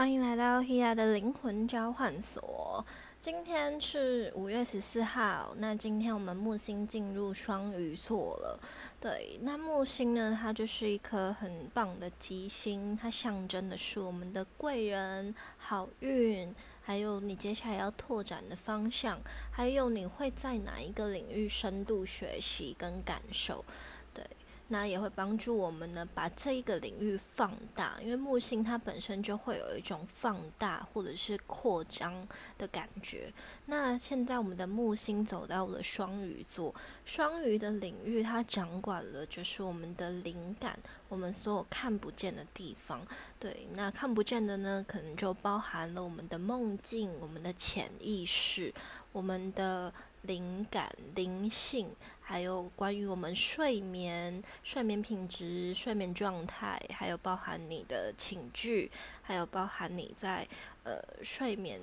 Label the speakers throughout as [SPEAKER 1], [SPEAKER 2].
[SPEAKER 1] 欢迎来到 Hia 的灵魂交换所。今天是五月十四号，那今天我们木星进入双鱼座了。对，那木星呢，它就是一颗很棒的吉星，它象征的是我们的贵人、好运，还有你接下来要拓展的方向，还有你会在哪一个领域深度学习跟感受。那也会帮助我们呢，把这一个领域放大，因为木星它本身就会有一种放大或者是扩张的感觉。那现在我们的木星走到了双鱼座，双鱼的领域它掌管了就是我们的灵感，我们所有看不见的地方。对，那看不见的呢，可能就包含了我们的梦境、我们的潜意识、我们的。灵感、灵性，还有关于我们睡眠、睡眠品质、睡眠状态，还有包含你的寝具，还有包含你在呃睡眠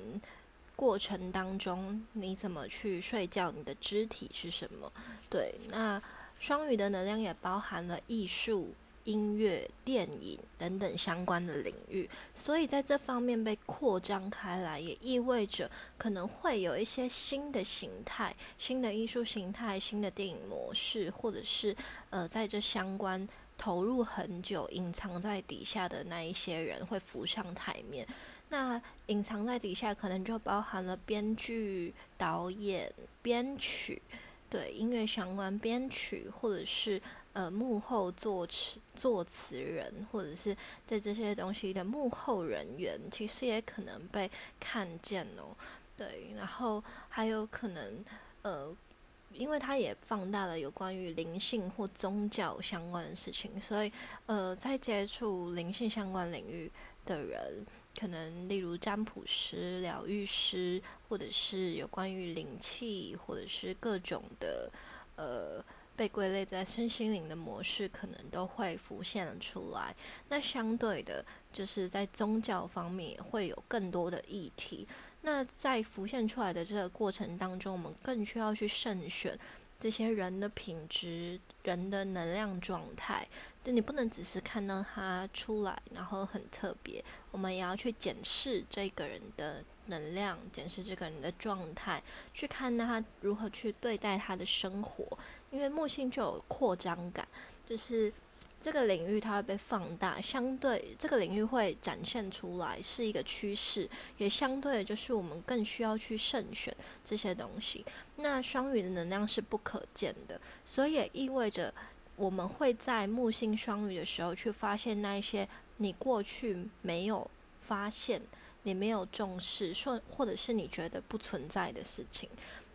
[SPEAKER 1] 过程当中你怎么去睡觉，你的肢体是什么？对，那双鱼的能量也包含了艺术。音乐、电影等等相关的领域，所以在这方面被扩张开来，也意味着可能会有一些新的形态、新的艺术形态、新的电影模式，或者是呃，在这相关投入很久、隐藏在底下的那一些人会浮上台面。那隐藏在底下，可能就包含了编剧、导演、编曲，对音乐相关编曲，或者是。呃，幕后作词作词人，或者是在这些东西的幕后人员，其实也可能被看见哦。对，然后还有可能，呃，因为它也放大了有关于灵性或宗教相关的事情，所以呃，在接触灵性相关领域的人，可能例如占卜师、疗愈师，或者是有关于灵气，或者是各种的呃。被归类在身心灵的模式，可能都会浮现出来。那相对的，就是在宗教方面会有更多的议题。那在浮现出来的这个过程当中，我们更需要去慎选这些人的品质、人的能量状态。就你不能只是看到他出来，然后很特别，我们也要去检视这个人的能量，检视这个人的状态，去看他如何去对待他的生活。因为木星就有扩张感，就是这个领域它会被放大，相对这个领域会展现出来是一个趋势，也相对的就是我们更需要去慎选这些东西。那双鱼的能量是不可见的，所以也意味着我们会在木星双鱼的时候去发现那一些你过去没有发现、你没有重视，说或者是你觉得不存在的事情，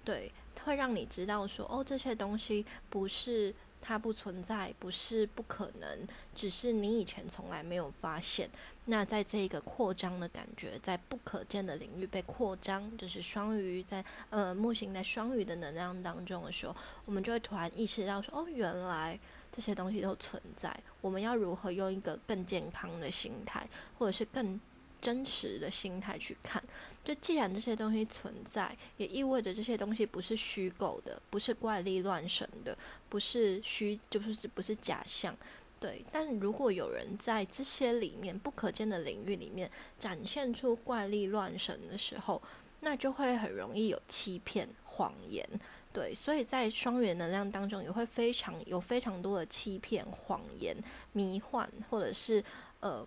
[SPEAKER 1] 对。会让你知道说，哦，这些东西不是它不存在，不是不可能，只是你以前从来没有发现。那在这个扩张的感觉，在不可见的领域被扩张，就是双鱼在呃木星在双鱼的能量当中的时候，我们就会突然意识到说，哦，原来这些东西都存在。我们要如何用一个更健康的心态，或者是更真实的心态去看？就既然这些东西存在，也意味着这些东西不是虚构的，不是怪力乱神的，不是虚，就是不是假象。对，但如果有人在这些里面不可见的领域里面展现出怪力乱神的时候，那就会很容易有欺骗、谎言。对，所以在双元能量当中，也会非常有非常多的欺骗、谎言、迷幻，或者是呃，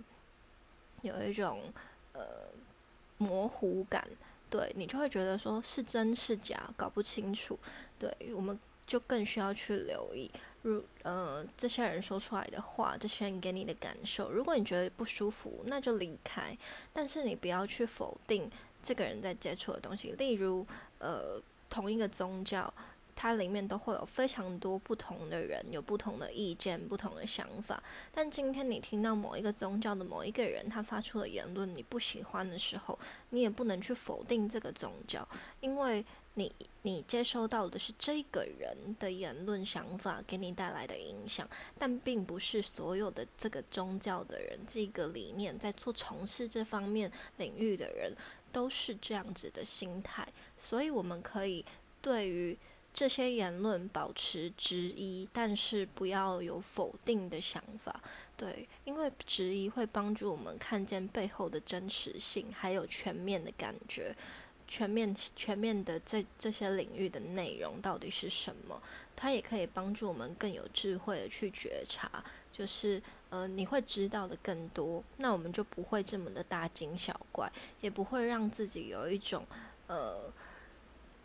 [SPEAKER 1] 有一种呃。模糊感，对你就会觉得说是真是假搞不清楚，对，我们就更需要去留意，如呃这些人说出来的话，这些人给你的感受，如果你觉得不舒服，那就离开，但是你不要去否定这个人在接触的东西，例如呃同一个宗教。它里面都会有非常多不同的人，有不同的意见、不同的想法。但今天你听到某一个宗教的某一个人他发出的言论你不喜欢的时候，你也不能去否定这个宗教，因为你你接收到的是这个人的言论、想法给你带来的影响，但并不是所有的这个宗教的人、这个理念在做从事这方面领域的人都是这样子的心态。所以我们可以对于。这些言论保持质疑，但是不要有否定的想法。对，因为质疑会帮助我们看见背后的真实性，还有全面的感觉，全面全面的这这些领域的内容到底是什么？它也可以帮助我们更有智慧的去觉察，就是呃，你会知道的更多，那我们就不会这么的大惊小怪，也不会让自己有一种呃。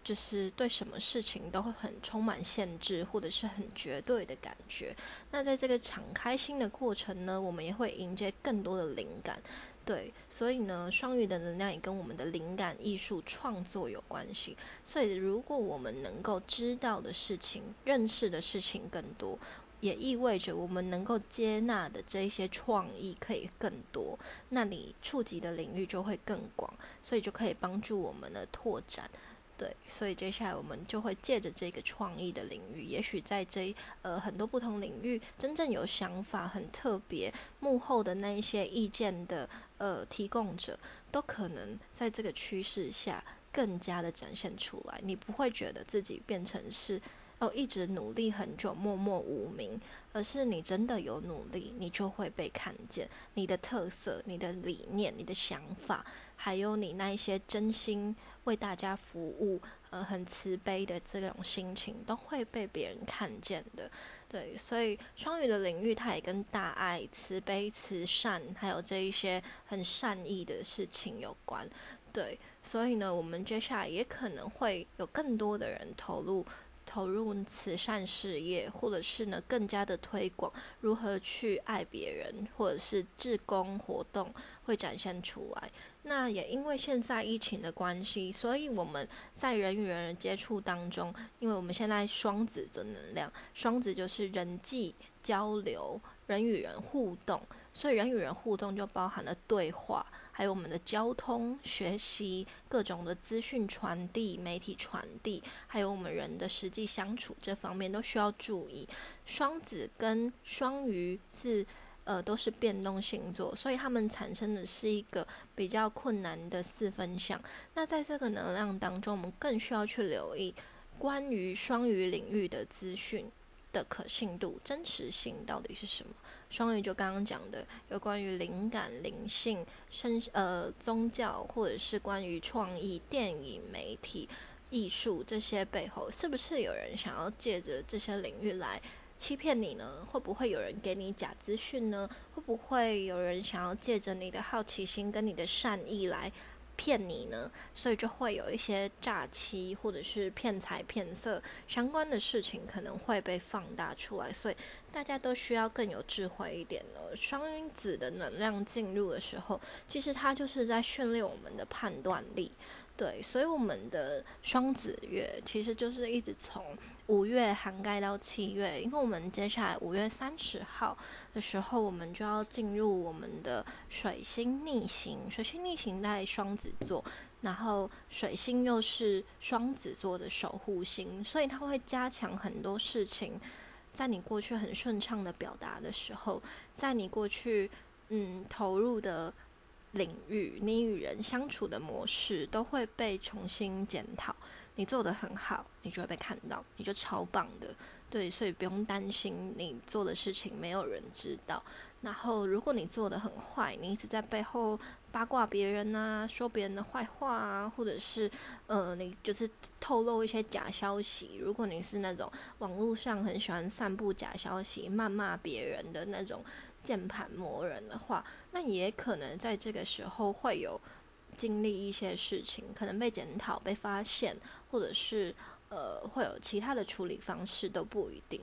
[SPEAKER 1] 就是对什么事情都会很充满限制，或者是很绝对的感觉。那在这个敞开心的过程呢，我们也会迎接更多的灵感。对，所以呢，双鱼的能量也跟我们的灵感、艺术创作有关系。所以，如果我们能够知道的事情、认识的事情更多，也意味着我们能够接纳的这一些创意可以更多。那你触及的领域就会更广，所以就可以帮助我们的拓展。对，所以接下来我们就会借着这个创意的领域，也许在这呃很多不同领域，真正有想法、很特别幕后的那一些意见的呃提供者，都可能在这个趋势下更加的展现出来。你不会觉得自己变成是哦一直努力很久默默无名，而是你真的有努力，你就会被看见。你的特色、你的理念、你的想法，还有你那一些真心。为大家服务，呃，很慈悲的这种心情都会被别人看见的，对，所以双鱼的领域它也跟大爱、慈悲、慈善，还有这一些很善意的事情有关，对，所以呢，我们接下来也可能会有更多的人投入。投入慈善事业，或者是呢更加的推广如何去爱别人，或者是志工活动会展现出来。那也因为现在疫情的关系，所以我们在人与人接触当中，因为我们现在双子的能量，双子就是人际交流、人与人互动，所以人与人互动就包含了对话。还有我们的交通、学习、各种的资讯传递、媒体传递，还有我们人的实际相处这方面都需要注意。双子跟双鱼是呃都是变动星座，所以他们产生的是一个比较困难的四分相。那在这个能量当中，我们更需要去留意关于双鱼领域的资讯的可信度、真实性到底是什么。双鱼就刚刚讲的，有关于灵感、灵性、身呃宗教，或者是关于创意、电影、媒体、艺术这些背后，是不是有人想要借着这些领域来欺骗你呢？会不会有人给你假资讯呢？会不会有人想要借着你的好奇心跟你的善意来？骗你呢，所以就会有一些诈欺或者是骗财骗色相关的事情可能会被放大出来，所以大家都需要更有智慧一点了。双子的能量进入的时候，其实它就是在训练我们的判断力。对，所以我们的双子月其实就是一直从五月涵盖到七月，因为我们接下来五月三十号的时候，我们就要进入我们的水星逆行。水星逆行在双子座，然后水星又是双子座的守护星，所以它会加强很多事情。在你过去很顺畅的表达的时候，在你过去嗯投入的。领域，你与人相处的模式都会被重新检讨。你做的很好，你就会被看到，你就超棒的。对，所以不用担心你做的事情没有人知道。然后，如果你做的很坏，你一直在背后八卦别人啊，说别人的坏话啊，或者是呃，你就是透露一些假消息。如果你是那种网络上很喜欢散布假消息、谩骂别人的那种。键盘魔人的话，那也可能在这个时候会有经历一些事情，可能被检讨、被发现，或者是呃会有其他的处理方式都不一定。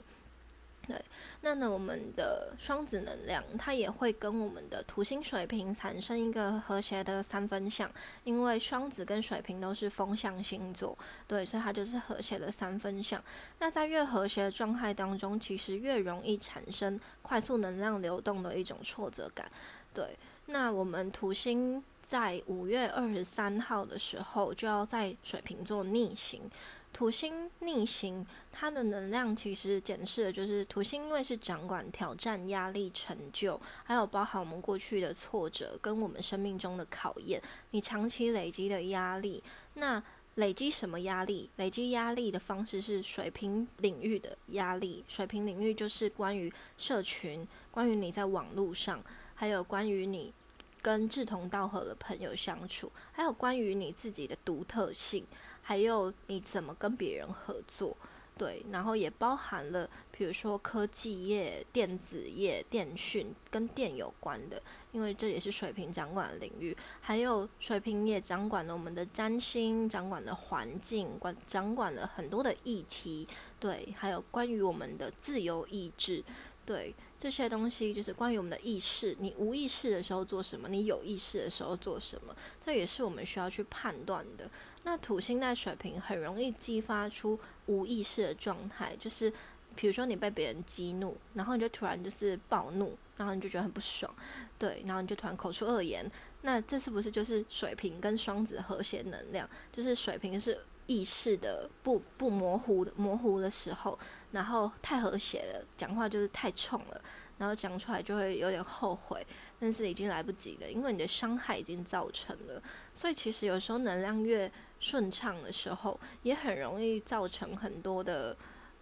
[SPEAKER 1] 对，那呢，我们的双子能量，它也会跟我们的土星水平产生一个和谐的三分相，因为双子跟水瓶都是风象星座，对，所以它就是和谐的三分相。那在越和谐的状态当中，其实越容易产生快速能量流动的一种挫折感。对，那我们土星在五月二十三号的时候就要在水瓶座逆行。土星逆行，它的能量其实检视的就是土星，因为是掌管挑战、压力、成就，还有包含我们过去的挫折跟我们生命中的考验。你长期累积的压力，那累积什么压力？累积压力的方式是水平领域的压力。水平领域就是关于社群。关于你在网络上，还有关于你跟志同道合的朋友相处，还有关于你自己的独特性，还有你怎么跟别人合作。对，然后也包含了，比如说科技业、电子业、电讯跟电有关的，因为这也是水平掌管的领域。还有水平也掌管了我们的占星，掌管了环境，管掌管了很多的议题。对，还有关于我们的自由意志。对，这些东西就是关于我们的意识。你无意识的时候做什么？你有意识的时候做什么？这也是我们需要去判断的。那土星在水平很容易激发出无意识的状态，就是比如说你被别人激怒，然后你就突然就是暴怒，然后你就觉得很不爽，对，然后你就突然口出恶言。那这是不是就是水平跟双子和谐能量？就是水平是意识的不不模糊的模糊的时候，然后太和谐了，讲话就是太冲了，然后讲出来就会有点后悔。但是已经来不及了，因为你的伤害已经造成了。所以其实有时候能量越顺畅的时候，也很容易造成很多的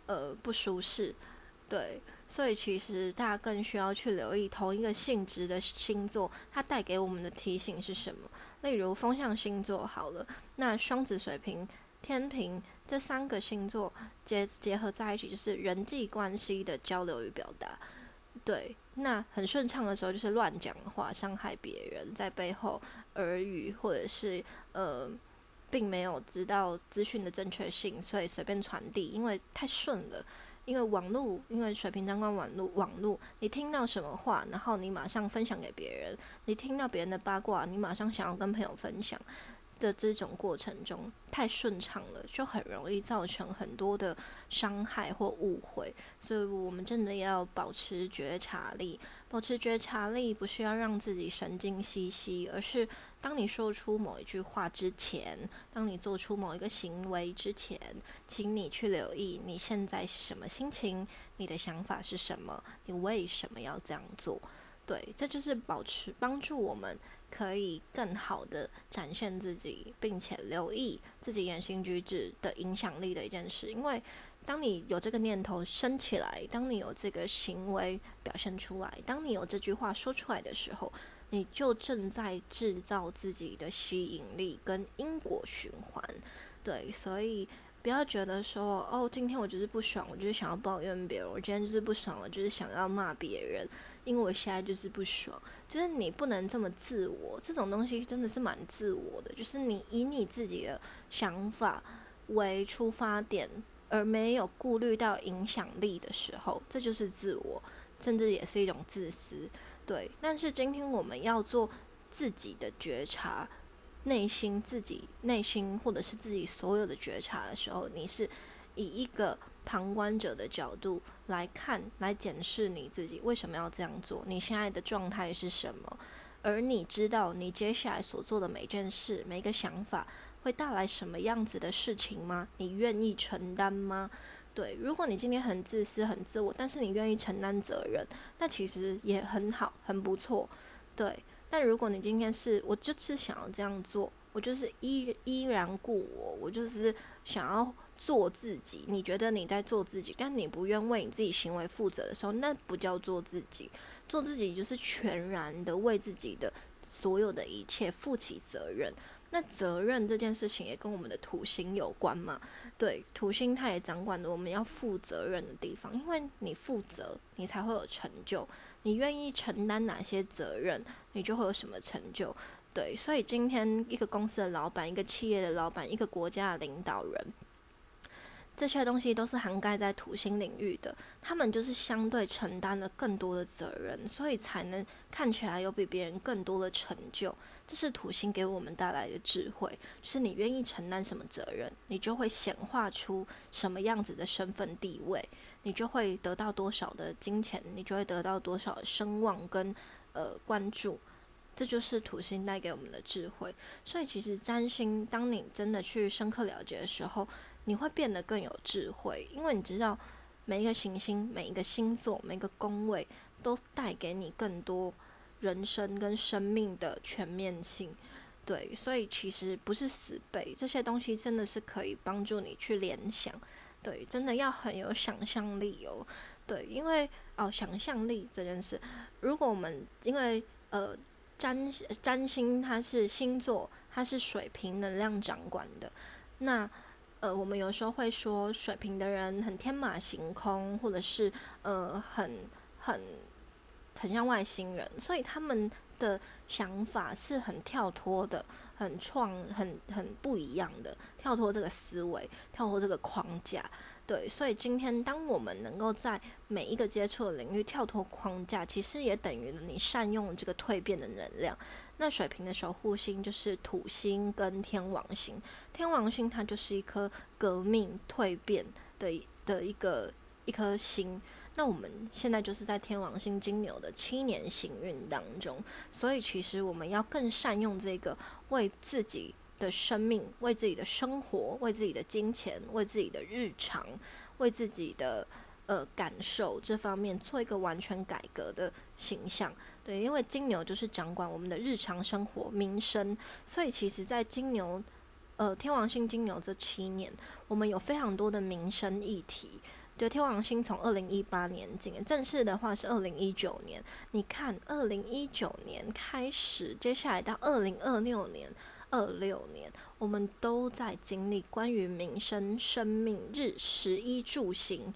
[SPEAKER 1] 呃不舒适。对，所以其实大家更需要去留意同一个性质的星座，它带给我们的提醒是什么。例如风象星座好了，那双子、水瓶、天平这三个星座结结合在一起，就是人际关系的交流与表达。对，那很顺畅的时候就是乱讲话，伤害别人，在背后耳语，或者是呃，并没有知道资讯的正确性，所以随便传递，因为太顺了。因为网络，因为水平相关网络，网络，你听到什么话，然后你马上分享给别人，你听到别人的八卦，你马上想要跟朋友分享。的这种过程中太顺畅了，就很容易造成很多的伤害或误会，所以我们真的要保持觉察力。保持觉察力不是要让自己神经兮兮，而是当你说出某一句话之前，当你做出某一个行为之前，请你去留意你现在是什么心情，你的想法是什么，你为什么要这样做？对，这就是保持帮助我们。可以更好的展现自己，并且留意自己言行举止的影响力的一件事。因为当你有这个念头升起来，当你有这个行为表现出来，当你有这句话说出来的时候，你就正在制造自己的吸引力跟因果循环。对，所以。不要觉得说哦，今天我就是不爽，我就是想要抱怨别人。我今天就是不爽我，就是想要骂别人，因为我现在就是不爽。就是你不能这么自我，这种东西真的是蛮自我的。就是你以你自己的想法为出发点，而没有顾虑到影响力的时候，这就是自我，甚至也是一种自私。对，但是今天我们要做自己的觉察。内心自己内心或者是自己所有的觉察的时候，你是以一个旁观者的角度来看，来检视你自己为什么要这样做，你现在的状态是什么？而你知道你接下来所做的每件事、每个想法会带来什么样子的事情吗？你愿意承担吗？对，如果你今天很自私、很自我，但是你愿意承担责任，那其实也很好，很不错。对。但如果你今天是我就是想要这样做，我就是依依然故我，我就是想要做自己。你觉得你在做自己，但你不愿为你自己行为负责的时候，那不叫做自己。做自己就是全然的为自己的所有的一切负起责任。那责任这件事情也跟我们的土星有关嘛？对，土星它也掌管着我们要负责任的地方，因为你负责，你才会有成就。你愿意承担哪些责任，你就会有什么成就。对，所以今天一个公司的老板、一个企业的老板、一个国家的领导人。这些东西都是涵盖在土星领域的，他们就是相对承担了更多的责任，所以才能看起来有比别人更多的成就。这是土星给我们带来的智慧，是你愿意承担什么责任，你就会显化出什么样子的身份地位，你就会得到多少的金钱，你就会得到多少声望跟呃关注。这就是土星带给我们的智慧。所以其实占星，当你真的去深刻了解的时候，你会变得更有智慧，因为你知道每一个行星、每一个星座、每个宫位都带给你更多人生跟生命的全面性。对，所以其实不是死背这些东西，真的是可以帮助你去联想。对，真的要很有想象力哦。对，因为哦，想象力这件事，如果我们因为呃占占星它是星座，它是水平能量掌管的，那呃我们有时候会说水平的人很天马行空，或者是呃很很很像外星人，所以他们的想法是很跳脱的。很创、很很不一样的，跳脱这个思维，跳脱这个框架，对。所以今天，当我们能够在每一个接触的领域跳脱框架，其实也等于了你善用这个蜕变的能量。那水瓶的守护星就是土星跟天王星，天王星它就是一颗革命蜕变的的一个一颗星。那我们现在就是在天王星金牛的七年行运当中，所以其实我们要更善用这个为自己的生命、为自己的生活、为自己的金钱、为自己的日常、为自己的呃感受这方面做一个完全改革的形象。对，因为金牛就是掌管我们的日常生活、民生，所以其实，在金牛呃天王星金牛这七年，我们有非常多的民生议题。对，天王星从二零一八年进，正式的话是二零一九年。你看，二零一九年开始，接下来到二零二六年、二六年，我们都在经历关于民生、生命、日、食衣住行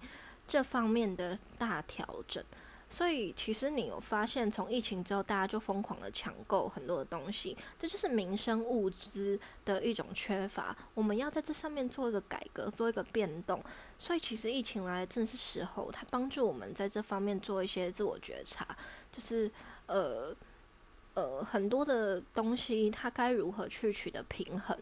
[SPEAKER 1] 这方面的大调整。所以，其实你有发现，从疫情之后，大家就疯狂的抢购很多的东西，这就是民生物资的一种缺乏。我们要在这上面做一个改革，做一个变动。所以，其实疫情来正是时候，它帮助我们在这方面做一些自我觉察，就是呃呃，很多的东西它该如何去取得平衡？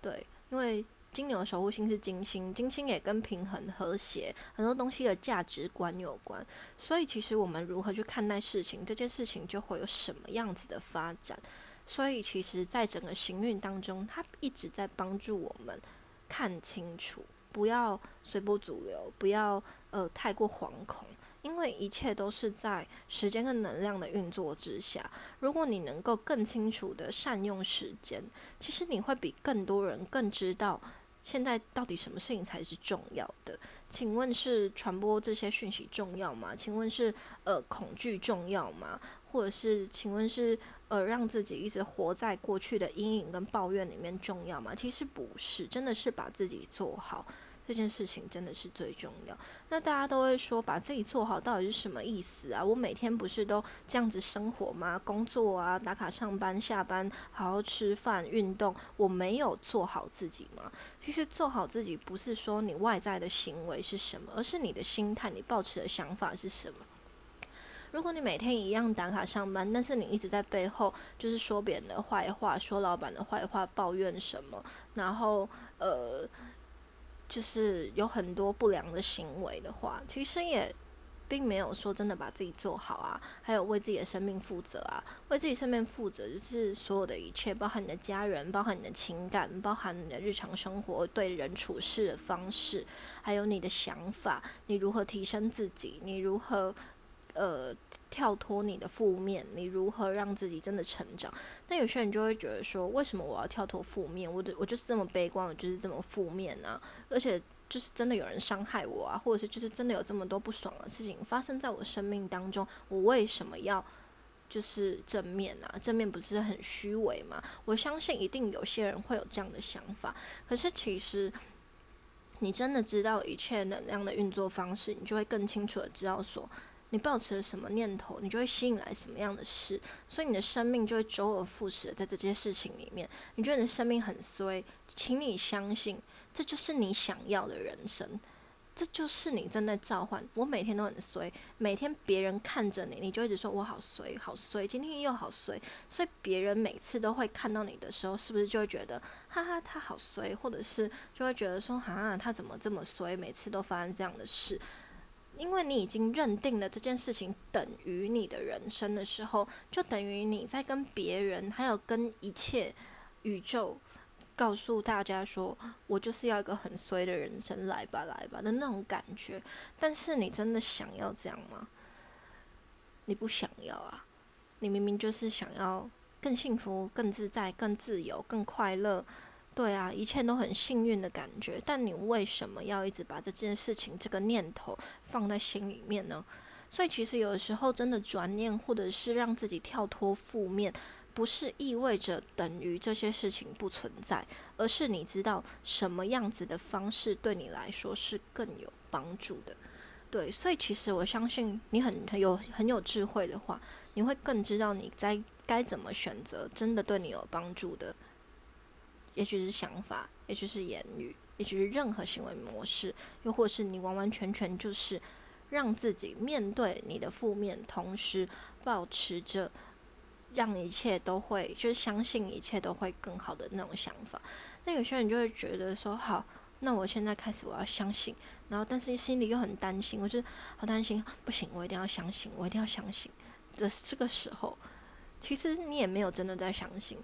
[SPEAKER 1] 对，因为。金牛的守护星是金星，金星也跟平衡、和谐很多东西的价值观有关。所以，其实我们如何去看待事情，这件事情就会有什么样子的发展。所以，其实，在整个行运当中，它一直在帮助我们看清楚，不要随波逐流，不要呃太过惶恐，因为一切都是在时间跟能量的运作之下。如果你能够更清楚的善用时间，其实你会比更多人更知道。现在到底什么事情才是重要的？请问是传播这些讯息重要吗？请问是呃恐惧重要吗？或者是请问是呃让自己一直活在过去的阴影跟抱怨里面重要吗？其实不是，真的是把自己做好。这件事情真的是最重要。那大家都会说，把自己做好到底是什么意思啊？我每天不是都这样子生活吗？工作啊，打卡上班、下班，好好吃饭、运动，我没有做好自己吗？其实做好自己不是说你外在的行为是什么，而是你的心态，你抱持的想法是什么。如果你每天一样打卡上班，但是你一直在背后就是说别人的坏话，说老板的坏话，抱怨什么，然后呃。就是有很多不良的行为的话，其实也并没有说真的把自己做好啊，还有为自己的生命负责啊，为自己生命负责就是所有的一切，包含你的家人，包含你的情感，包含你的日常生活对人处事的方式，还有你的想法，你如何提升自己，你如何。呃，跳脱你的负面，你如何让自己真的成长？那有些人就会觉得说，为什么我要跳脱负面？我的我就是这么悲观，我就是这么负面啊！而且就是真的有人伤害我啊，或者是就是真的有这么多不爽的事情发生在我生命当中，我为什么要就是正面啊？正面不是很虚伪吗？我相信一定有些人会有这样的想法，可是其实你真的知道一切能量的运作方式，你就会更清楚的知道说。你抱持了什么念头，你就会吸引来什么样的事，所以你的生命就会周而复始的在这些事情里面。你觉得你的生命很衰，请你相信，这就是你想要的人生，这就是你正在召唤。我每天都很衰，每天别人看着你，你就一直说我好衰，好衰，今天又好衰，所以别人每次都会看到你的时候，是不是就会觉得哈哈他好衰，或者是就会觉得说哈他怎么这么衰，每次都发生这样的事。因为你已经认定了这件事情等于你的人生的时候，就等于你在跟别人，还有跟一切宇宙，告诉大家说：“我就是要一个很衰的人生，来吧，来吧”的那种感觉。但是你真的想要这样吗？你不想要啊！你明明就是想要更幸福、更自在、更自由、更快乐、对啊，一切都很幸运的感觉。但你为什么要一直把这件事情、这个念头放在心里面呢？所以其实有的时候真的转念，或者是让自己跳脱负面，不是意味着等于这些事情不存在，而是你知道什么样子的方式对你来说是更有帮助的。对，所以其实我相信你很很有很有智慧的话，你会更知道你在该怎么选择真的对你有帮助的。也许是想法，也许是言语，也许是任何行为模式，又或是你完完全全就是让自己面对你的负面，同时保持着让一切都会，就是相信一切都会更好的那种想法。那有些人就会觉得说，好，那我现在开始我要相信，然后但是心里又很担心，我就好担心，不行，我一定要相信，我一定要相信的这个时候，其实你也没有真的在相信。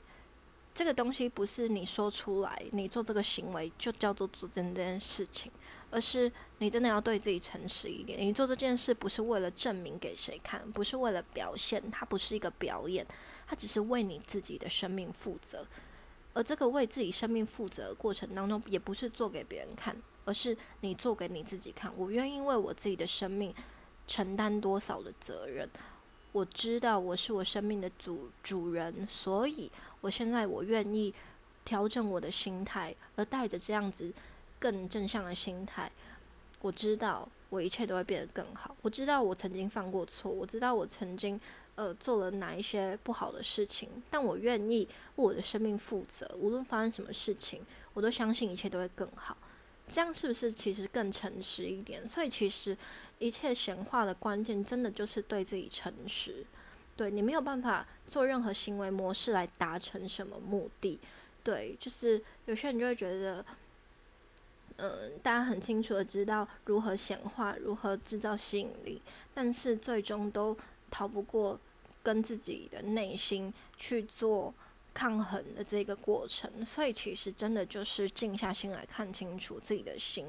[SPEAKER 1] 这个东西不是你说出来，你做这个行为就叫做做这件事情，而是你真的要对自己诚实一点。你做这件事不是为了证明给谁看，不是为了表现，它不是一个表演，它只是为你自己的生命负责。而这个为自己生命负责的过程当中，也不是做给别人看，而是你做给你自己看。我愿意为我自己的生命承担多少的责任？我知道我是我生命的主主人，所以。我现在我愿意调整我的心态，而带着这样子更正向的心态，我知道我一切都会变得更好。我知道我曾经犯过错，我知道我曾经呃做了哪一些不好的事情，但我愿意为我的生命负责。无论发生什么事情，我都相信一切都会更好。这样是不是其实更诚实一点？所以其实一切显化的关键，真的就是对自己诚实。对你没有办法做任何行为模式来达成什么目的，对，就是有些人就会觉得，嗯，大家很清楚的知道如何显化，如何制造吸引力，但是最终都逃不过跟自己的内心去做抗衡的这个过程，所以其实真的就是静下心来看清楚自己的心。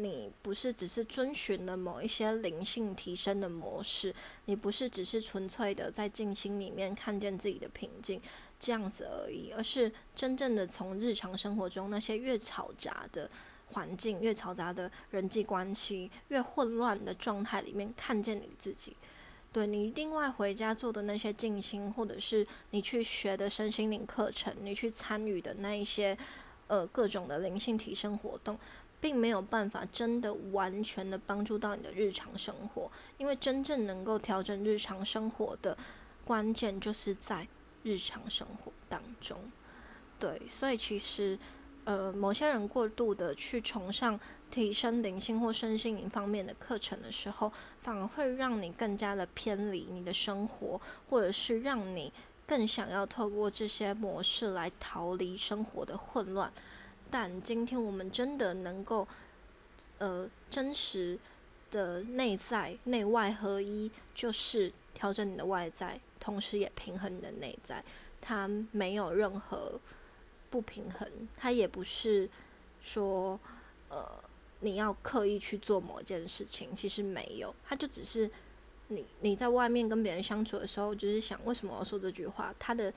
[SPEAKER 1] 你不是只是遵循了某一些灵性提升的模式，你不是只是纯粹的在静心里面看见自己的平静这样子而已，而是真正的从日常生活中那些越嘈杂的环境、越嘈杂的人际关系、越混乱的状态里面看见你自己。对你另外回家做的那些静心，或者是你去学的身心灵课程，你去参与的那一些呃各种的灵性提升活动。并没有办法真的完全的帮助到你的日常生活，因为真正能够调整日常生活的关键就是在日常生活当中。对，所以其实，呃，某些人过度的去崇尚提升灵性或身心灵方面的课程的时候，反而会让你更加的偏离你的生活，或者是让你更想要透过这些模式来逃离生活的混乱。但今天我们真的能够，呃，真实的内在内外合一，就是调整你的外在，同时也平衡你的内在。它没有任何不平衡，它也不是说，呃，你要刻意去做某件事情，其实没有，它就只是你你在外面跟别人相处的时候，就是想为什么我要说这句话，它的。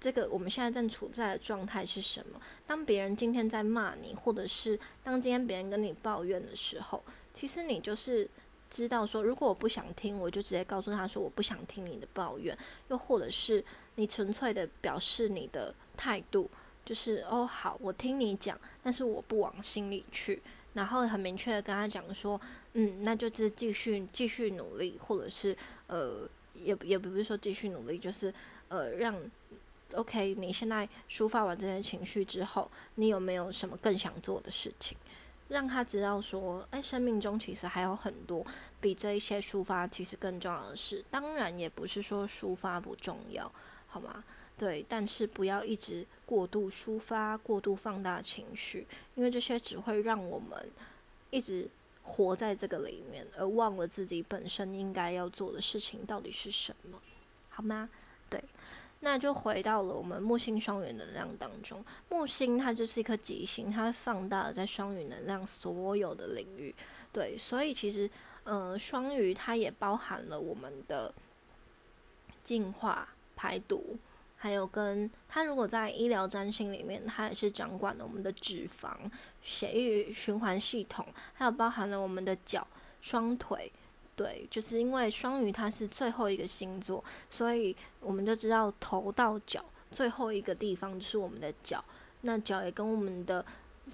[SPEAKER 1] 这个我们现在正处在的状态是什么？当别人今天在骂你，或者是当今天别人跟你抱怨的时候，其实你就是知道说，如果我不想听，我就直接告诉他说我不想听你的抱怨，又或者是你纯粹的表示你的态度，就是哦好，我听你讲，但是我不往心里去，然后很明确的跟他讲说，嗯，那就是继续继续努力，或者是呃，也也不是说继续努力，就是呃让。OK，你现在抒发完这些情绪之后，你有没有什么更想做的事情？让他知道说，哎，生命中其实还有很多比这一些抒发其实更重要的事。当然，也不是说抒发不重要，好吗？对，但是不要一直过度抒发、过度放大情绪，因为这些只会让我们一直活在这个里面，而忘了自己本身应该要做的事情到底是什么，好吗？对。那就回到了我们木星双鱼能量当中，木星它就是一颗吉星，它放大了在双鱼能量所有的领域。对，所以其实，呃，双鱼它也包含了我们的进化、排毒，还有跟它如果在医疗占星里面，它也是掌管了我们的脂肪、血液循环系统，还有包含了我们的脚、双腿。对，就是因为双鱼它是最后一个星座，所以我们就知道头到脚最后一个地方就是我们的脚。那脚也跟我们的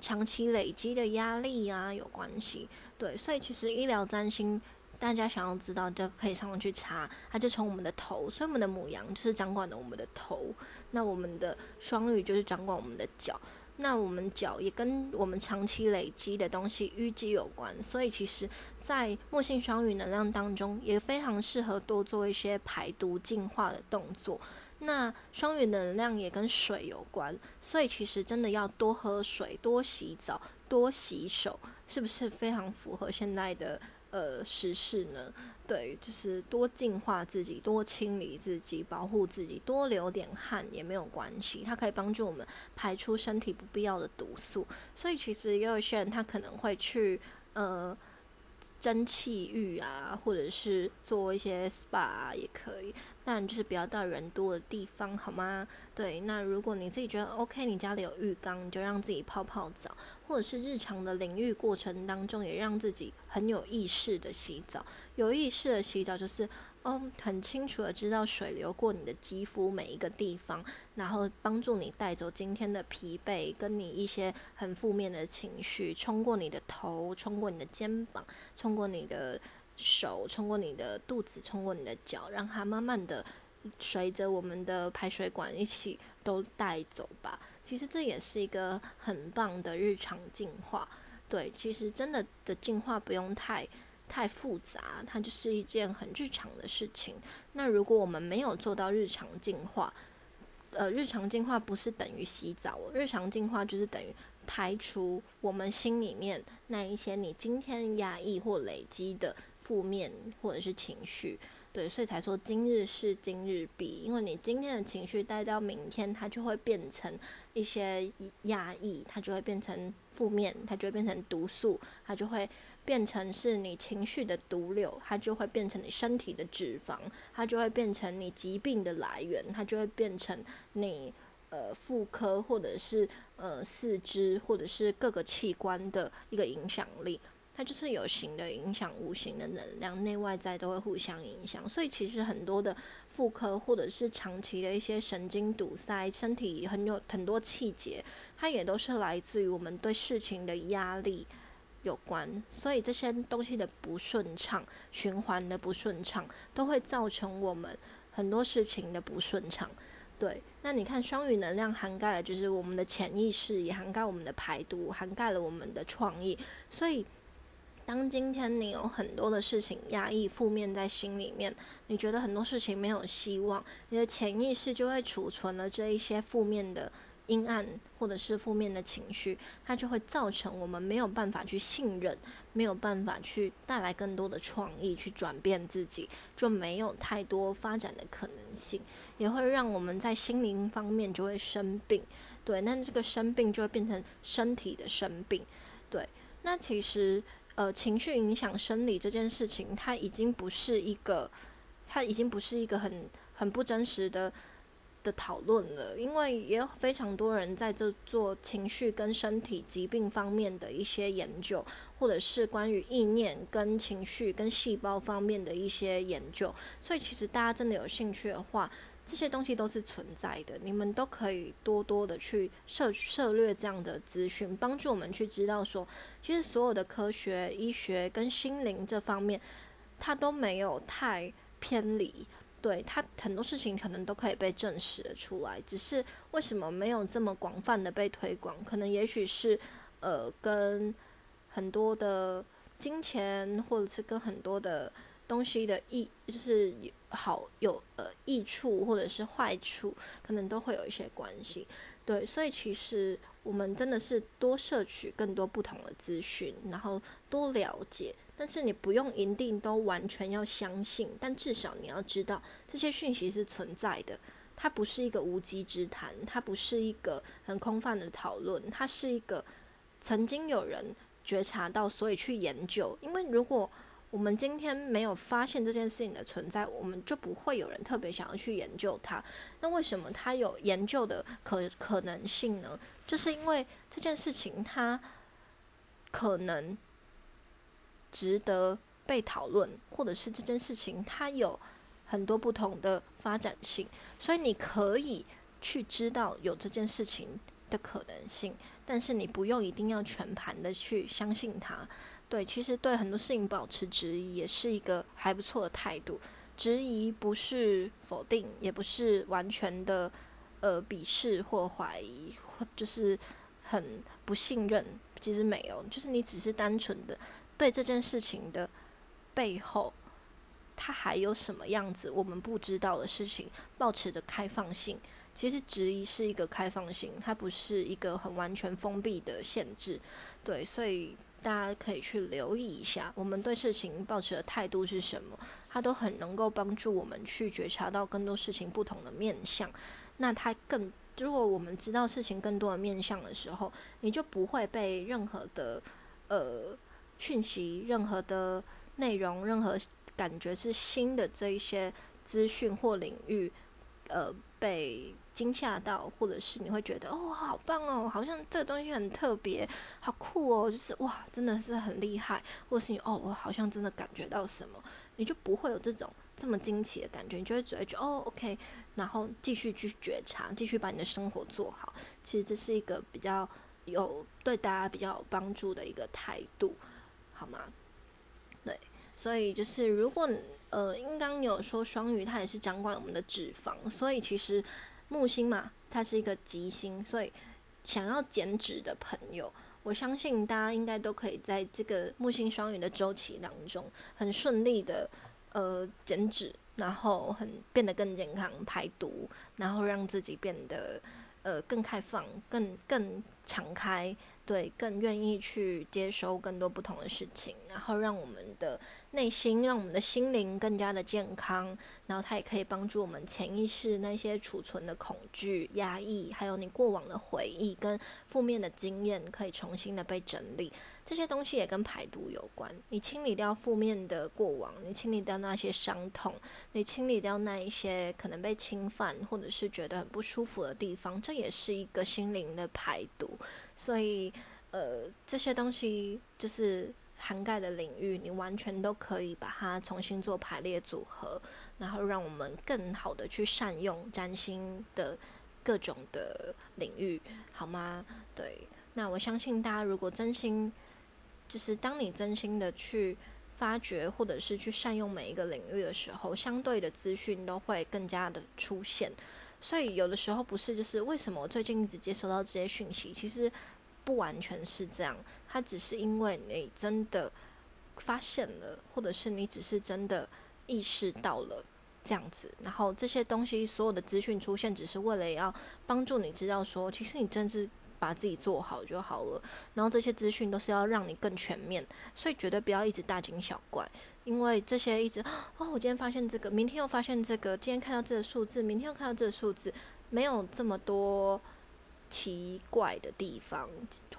[SPEAKER 1] 长期累积的压力啊有关系。对，所以其实医疗占星，大家想要知道就可以上网去查，它就从我们的头，所以我们的母羊就是掌管的我们的头，那我们的双鱼就是掌管我们的脚。那我们脚也跟我们长期累积的东西淤积有关，所以其实，在木性双鱼能量当中，也非常适合多做一些排毒净化的动作。那双鱼能量也跟水有关，所以其实真的要多喝水、多洗澡、多洗手，是不是非常符合现在的呃时事呢？对，就是多净化自己，多清理自己，保护自己，多流点汗也没有关系。它可以帮助我们排出身体不必要的毒素。所以其实也有些人他可能会去呃蒸汽浴啊，或者是做一些 SPA 啊也可以。但就是不要到人多的地方，好吗？对，那如果你自己觉得 OK，你家里有浴缸，你就让自己泡泡澡，或者是日常的淋浴过程当中，也让自己很有意识的洗澡。有意识的洗澡就是，哦，很清楚的知道水流过你的肌肤每一个地方，然后帮助你带走今天的疲惫，跟你一些很负面的情绪，冲过你的头，冲过你的肩膀，冲过你的。手冲过你的肚子，冲过你的脚，让它慢慢的随着我们的排水管一起都带走吧。其实这也是一个很棒的日常净化。对，其实真的的净化不用太太复杂，它就是一件很日常的事情。那如果我们没有做到日常净化，呃，日常净化不是等于洗澡，日常净化就是等于排除我们心里面那一些你今天压抑或累积的。负面或者是情绪，对，所以才说今日事今日毕。因为你今天的情绪带到明天，它就会变成一些压抑，它就会变成负面，它就会变成毒素，它就会变成是你情绪的毒瘤，它就会变成你身体的脂肪，它就会变成你疾病的来源，它就会变成你呃妇科或者是呃四肢或者是各个器官的一个影响力。它就是有形的影响无形的能量，内外在都会互相影响。所以其实很多的妇科或者是长期的一些神经堵塞，身体很有很多气节，它也都是来自于我们对事情的压力有关。所以这些东西的不顺畅，循环的不顺畅，都会造成我们很多事情的不顺畅。对，那你看双鱼能量涵盖了就是我们的潜意识，也涵盖我们的排毒，涵盖了我们的创意，所以。当今天你有很多的事情压抑、负面在心里面，你觉得很多事情没有希望，你的潜意识就会储存了这一些负面的阴暗或者是负面的情绪，它就会造成我们没有办法去信任，没有办法去带来更多的创意去转变自己，就没有太多发展的可能性，也会让我们在心灵方面就会生病。对，那这个生病就会变成身体的生病。对，那其实。呃，情绪影响生理这件事情，它已经不是一个，它已经不是一个很很不真实的的讨论了。因为也有非常多人在这做情绪跟身体疾病方面的一些研究，或者是关于意念跟情绪跟细胞方面的一些研究。所以，其实大家真的有兴趣的话，这些东西都是存在的，你们都可以多多的去涉涉略这样的资讯，帮助我们去知道说，其实所有的科学、医学跟心灵这方面，它都没有太偏离，对它很多事情可能都可以被证实的出来，只是为什么没有这么广泛的被推广？可能也许是呃跟很多的金钱，或者是跟很多的。东西的益就是好有呃益处或者是坏处，可能都会有一些关系。对，所以其实我们真的是多摄取更多不同的资讯，然后多了解。但是你不用一定都完全要相信，但至少你要知道这些讯息是存在的。它不是一个无稽之谈，它不是一个很空泛的讨论，它是一个曾经有人觉察到，所以去研究。因为如果我们今天没有发现这件事情的存在，我们就不会有人特别想要去研究它。那为什么它有研究的可可能性呢？就是因为这件事情它可能值得被讨论，或者是这件事情它有很多不同的发展性，所以你可以去知道有这件事情的可能性，但是你不用一定要全盘的去相信它。对，其实对很多事情保持质疑也是一个还不错的态度。质疑不是否定，也不是完全的呃鄙视或怀疑，或就是很不信任。其实没有，就是你只是单纯的对这件事情的背后，它还有什么样子我们不知道的事情，保持着开放性。其实质疑是一个开放性，它不是一个很完全封闭的限制。对，所以。大家可以去留意一下，我们对事情保持的态度是什么，它都很能够帮助我们去觉察到更多事情不同的面相。那它更，如果我们知道事情更多的面相的时候，你就不会被任何的呃讯息、任何的内容、任何感觉是新的这一些资讯或领域，呃，被。惊吓到，或者是你会觉得哦，好棒哦，好像这个东西很特别，好酷哦，就是哇，真的是很厉害，或是你哦，我好像真的感觉到什么，你就不会有这种这么惊奇的感觉，你就会只会觉得哦，OK，然后继续去觉察，继续把你的生活做好。其实这是一个比较有对大家比较有帮助的一个态度，好吗？对，所以就是如果呃，刚刚有说双鱼，它也是掌管我们的脂肪，所以其实。木星嘛，它是一个吉星，所以想要减脂的朋友，我相信大家应该都可以在这个木星双鱼的周期当中，很顺利的呃减脂，然后很变得更健康、排毒，然后让自己变得呃更开放、更更敞开。对，更愿意去接收更多不同的事情，然后让我们的内心，让我们的心灵更加的健康。然后它也可以帮助我们潜意识那些储存的恐惧、压抑，还有你过往的回忆跟负面的经验，可以重新的被整理。这些东西也跟排毒有关。你清理掉负面的过往，你清理掉那些伤痛，你清理掉那一些可能被侵犯或者是觉得很不舒服的地方，这也是一个心灵的排毒。所以，呃，这些东西就是涵盖的领域，你完全都可以把它重新做排列组合，然后让我们更好的去善用占星的各种的领域，好吗？对，那我相信大家如果真心，就是当你真心的去发掘或者是去善用每一个领域的时候，相对的资讯都会更加的出现。所以有的时候不是，就是为什么我最近一直接收到这些讯息？其实不完全是这样，它只是因为你真的发现了，或者是你只是真的意识到了这样子。然后这些东西所有的资讯出现，只是为了要帮助你知道说，其实你真是把自己做好就好了。然后这些资讯都是要让你更全面，所以绝对不要一直大惊小怪。因为这些一直哦，我今天发现这个，明天又发现这个，今天看到这个数字，明天又看到这个数字，没有这么多奇怪的地方，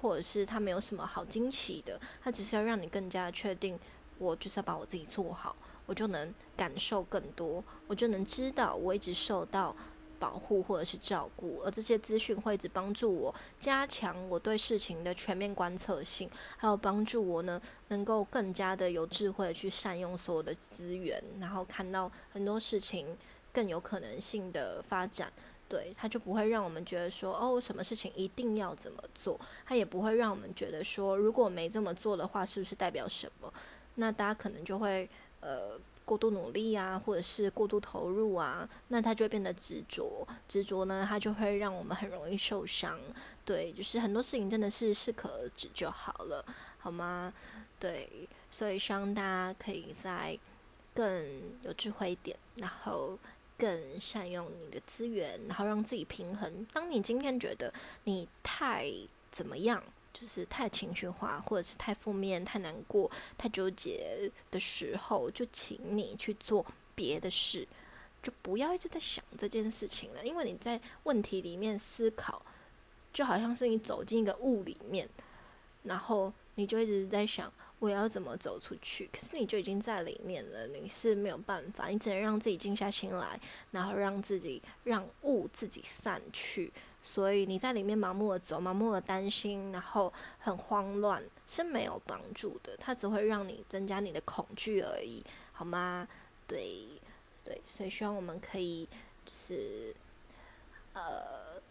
[SPEAKER 1] 或者是它没有什么好惊喜的，它只是要让你更加确定，我就是要把我自己做好，我就能感受更多，我就能知道我一直受到。保护或者是照顾，而这些资讯会一直帮助我加强我对事情的全面观测性，还有帮助我呢能够更加的有智慧去善用所有的资源，然后看到很多事情更有可能性的发展。对，他就不会让我们觉得说哦，什么事情一定要怎么做，他也不会让我们觉得说如果没这么做的话，是不是代表什么？那大家可能就会呃。过度努力啊，或者是过度投入啊，那他就会变得执着。执着呢，他就会让我们很容易受伤。对，就是很多事情真的是适可而止就好了，好吗？对，所以希望大家可以在更有智慧一点，然后更善用你的资源，然后让自己平衡。当你今天觉得你太怎么样？就是太情绪化，或者是太负面、太难过、太纠结的时候，就请你去做别的事，就不要一直在想这件事情了。因为你在问题里面思考，就好像是你走进一个雾里面，然后你就一直在想我要怎么走出去？可是你就已经在里面了，你是没有办法，你只能让自己静下心来，然后让自己让雾自己散去。所以你在里面盲目的走，盲目的担心，然后很慌乱，是没有帮助的，它只会让你增加你的恐惧而已，好吗？对，对，所以希望我们可以就是呃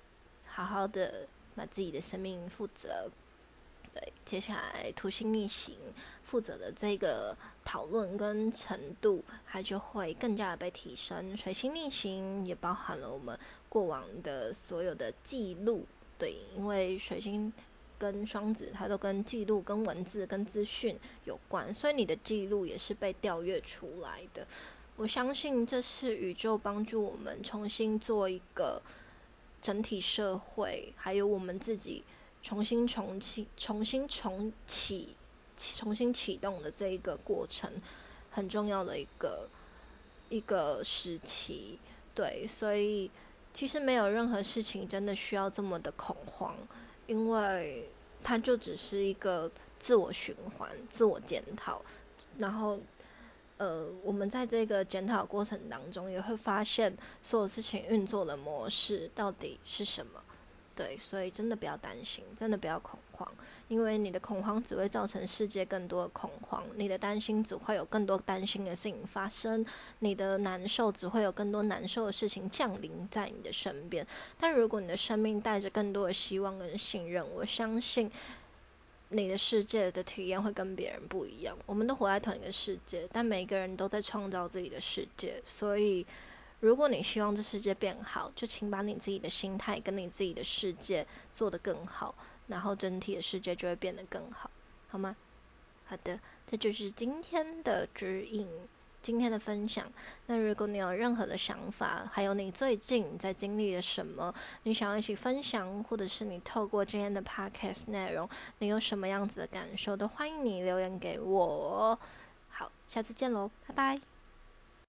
[SPEAKER 1] 好好的把自己的生命负责。对，接下来土星逆行负责的这个讨论跟程度，它就会更加的被提升。水星逆行也包含了我们过往的所有的记录，对，因为水星跟双子，它都跟记录、跟文字、跟资讯有关，所以你的记录也是被调阅出来的。我相信这是宇宙帮助我们重新做一个整体社会，还有我们自己。重新重启、重新重启、重新启动的这一个过程，很重要的一个一个时期。对，所以其实没有任何事情真的需要这么的恐慌，因为它就只是一个自我循环、自我检讨。然后，呃，我们在这个检讨过程当中，也会发现所有事情运作的模式到底是什么。对，所以真的不要担心，真的不要恐慌，因为你的恐慌只会造成世界更多的恐慌，你的担心只会有更多担心的事情发生，你的难受只会有更多难受的事情降临在你的身边。但如果你的生命带着更多的希望跟信任，我相信你的世界的体验会跟别人不一样。我们都活在同一个世界，但每个人都在创造自己的世界，所以。如果你希望这世界变好，就请把你自己的心态跟你自己的世界做得更好，然后整体的世界就会变得更好，好吗？好的，这就是今天的指引，今天的分享。那如果你有任何的想法，还有你最近在经历了什么，你想要一起分享，或者是你透过今天的 podcast 内容，你有什么样子的感受，都欢迎你留言给我。好，下次见喽，拜拜。